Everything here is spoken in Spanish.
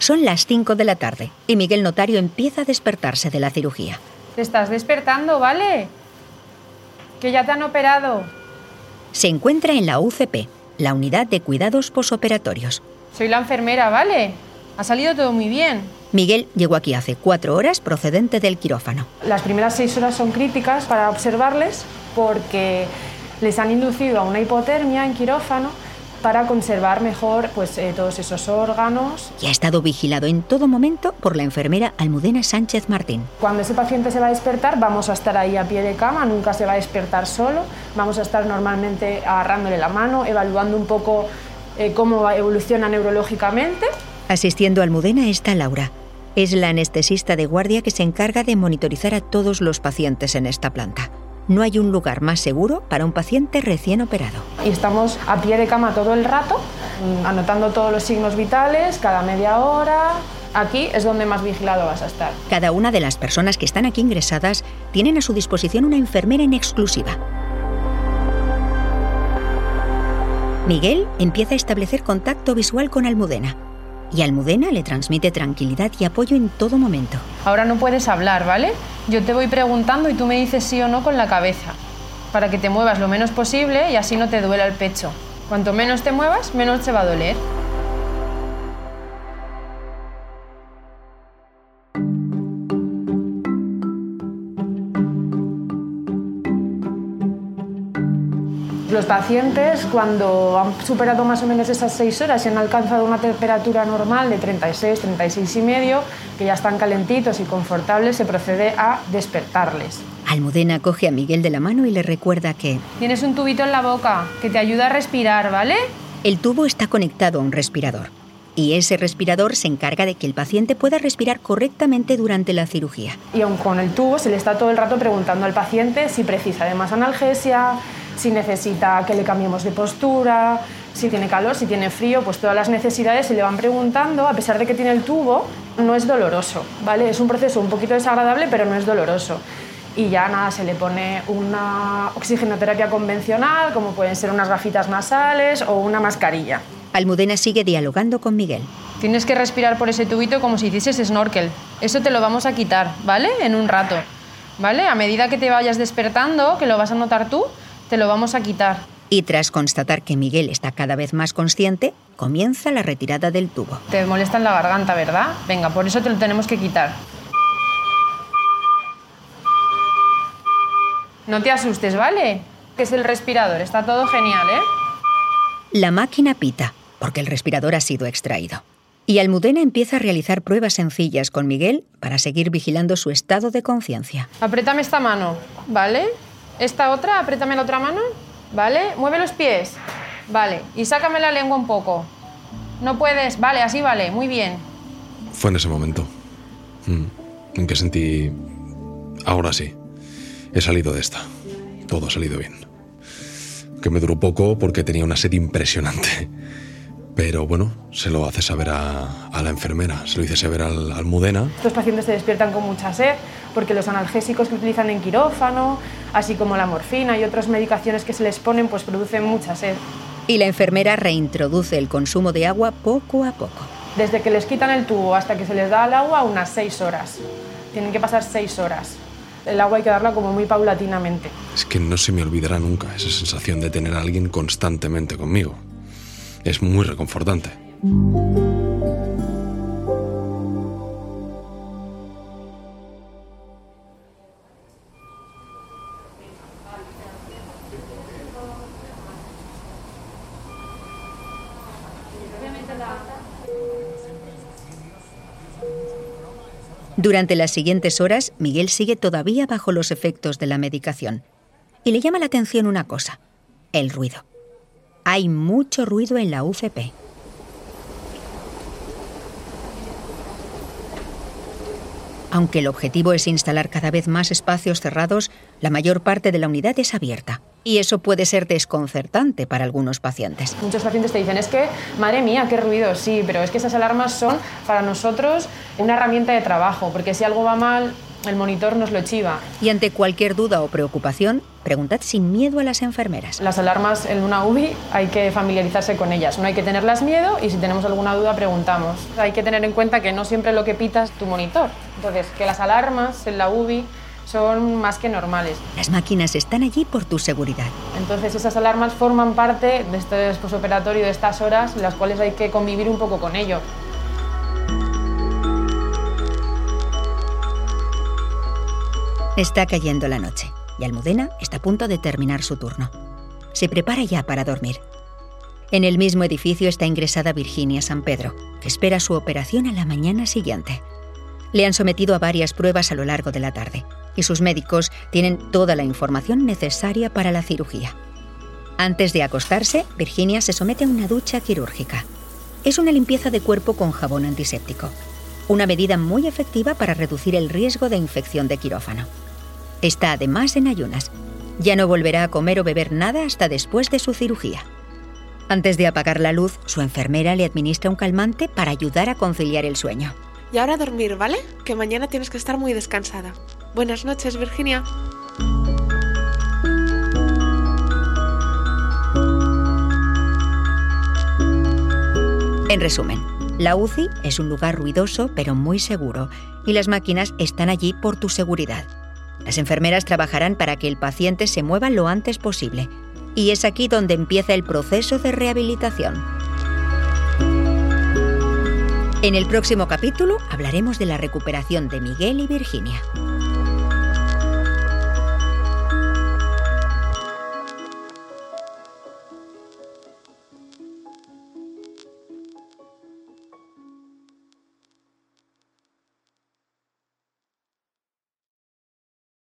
Son las 5 de la tarde y Miguel Notario empieza a despertarse de la cirugía. Te estás despertando, ¿vale? Que ya te han operado. Se encuentra en la UCP, la unidad de cuidados posoperatorios. Soy la enfermera, ¿vale? Ha salido todo muy bien. Miguel llegó aquí hace cuatro horas procedente del quirófano. Las primeras seis horas son críticas para observarles porque les han inducido a una hipotermia en quirófano para conservar mejor pues, eh, todos esos órganos. Y ha estado vigilado en todo momento por la enfermera Almudena Sánchez Martín. Cuando ese paciente se va a despertar, vamos a estar ahí a pie de cama, nunca se va a despertar solo, vamos a estar normalmente agarrándole la mano, evaluando un poco eh, cómo evoluciona neurológicamente. Asistiendo a Almudena está Laura. Es la anestesista de guardia que se encarga de monitorizar a todos los pacientes en esta planta no hay un lugar más seguro para un paciente recién operado. Y estamos a pie de cama todo el rato, mm, anotando todos los signos vitales cada media hora. Aquí es donde más vigilado vas a estar. Cada una de las personas que están aquí ingresadas tienen a su disposición una enfermera en exclusiva. Miguel empieza a establecer contacto visual con Almudena y Almudena le transmite tranquilidad y apoyo en todo momento. Ahora no puedes hablar, ¿vale? Yo te voy preguntando y tú me dices sí o no con la cabeza, para que te muevas lo menos posible y así no te duela el pecho. Cuanto menos te muevas, menos te va a doler. Los pacientes, cuando han superado más o menos esas seis horas y han alcanzado una temperatura normal de 36, 36 y medio, que ya están calentitos y confortables, se procede a despertarles. Almudena coge a Miguel de la mano y le recuerda que... Tienes un tubito en la boca que te ayuda a respirar, ¿vale? El tubo está conectado a un respirador y ese respirador se encarga de que el paciente pueda respirar correctamente durante la cirugía. Y aun con el tubo se le está todo el rato preguntando al paciente si precisa de más analgesia, si necesita que le cambiemos de postura, si tiene calor, si tiene frío, pues todas las necesidades se le van preguntando, a pesar de que tiene el tubo, no es doloroso, ¿vale? Es un proceso un poquito desagradable, pero no es doloroso. Y ya nada, se le pone una oxigenoterapia convencional, como pueden ser unas gafitas nasales o una mascarilla. Almudena sigue dialogando con Miguel. Tienes que respirar por ese tubito como si hicieses snorkel. Eso te lo vamos a quitar, ¿vale? En un rato. ¿Vale? A medida que te vayas despertando, que lo vas a notar tú, te lo vamos a quitar. Y tras constatar que Miguel está cada vez más consciente, comienza la retirada del tubo. Te molesta en la garganta, ¿verdad? Venga, por eso te lo tenemos que quitar. No te asustes, ¿vale? Que es el respirador, está todo genial, ¿eh? La máquina pita, porque el respirador ha sido extraído. Y Almudena empieza a realizar pruebas sencillas con Miguel para seguir vigilando su estado de conciencia. Apriétame esta mano, ¿vale? Esta otra, apriétame la otra mano. ¿Vale? Mueve los pies. Vale. Y sácame la lengua un poco. No puedes. Vale, así vale. Muy bien. Fue en ese momento. Mm. En que sentí... Ahora sí. He salido de esta. Todo ha salido bien. Que me duró poco porque tenía una sed impresionante. Pero bueno, se lo hace saber a, la enfermera, se lo dice saber al, al Mudena. Los pacientes se despiertan con mucha sed porque los analgésicos que utilizan en quirófano, así como la morfina y otras medicaciones que se les ponen, pues producen mucha sed. Y la enfermera reintroduce el consumo de agua poco a poco. Desde que les quitan el tubo hasta que se les da el agua, unas seis horas. Tienen que pasar seis horas. El agua hay que darla como muy paulatinamente. Es que no se me olvidará nunca esa sensación de tener a alguien constantemente conmigo es muy reconfortante. Durante las siguientes horas, Miguel sigue todavía bajo los efectos de la medicación. Y le llama la atención una cosa, el ruido. Hay mucho ruido en la UCP. Aunque el objetivo es instalar cada vez más espacios cerrados, la mayor parte de la unidad es abierta. Y eso puede ser desconcertante para algunos pacientes. Muchos pacientes te dicen, es que, madre mía, qué ruido, sí, pero es que esas alarmas son para nosotros una herramienta de trabajo, porque si algo va mal, el monitor nos lo chiva. Y ante cualquier duda o preocupación, preguntad sin miedo a las enfermeras. Las alarmas en una UBI hay que familiarizarse con ellas, no hay que tenerlas miedo y si tenemos alguna duda preguntamos. Hay que tener en cuenta que no siempre lo que pita es tu monitor. Entonces, que las alarmas en la UBI son más que normales. Las máquinas están allí por tu seguridad. Entonces esas alarmas forman parte de este posoperatorio, de estas horas en las cuales hay que convivir un poco con ello. Está cayendo la noche y Almudena está a punto de terminar su turno. Se prepara ya para dormir. En el mismo edificio está ingresada Virginia San Pedro, que espera su operación a la mañana siguiente. Le han sometido a varias pruebas a lo largo de la tarde y sus médicos tienen toda la información necesaria para la cirugía. Antes de acostarse, Virginia se somete a una ducha quirúrgica. Es una limpieza de cuerpo con jabón antiséptico, una medida muy efectiva para reducir el riesgo de infección de quirófano. Está además en ayunas. Ya no volverá a comer o beber nada hasta después de su cirugía. Antes de apagar la luz, su enfermera le administra un calmante para ayudar a conciliar el sueño. Y ahora a dormir, ¿vale? Que mañana tienes que estar muy descansada. Buenas noches, Virginia. En resumen, la UCI es un lugar ruidoso pero muy seguro y las máquinas están allí por tu seguridad. Las enfermeras trabajarán para que el paciente se mueva lo antes posible y es aquí donde empieza el proceso de rehabilitación. En el próximo capítulo hablaremos de la recuperación de Miguel y Virginia.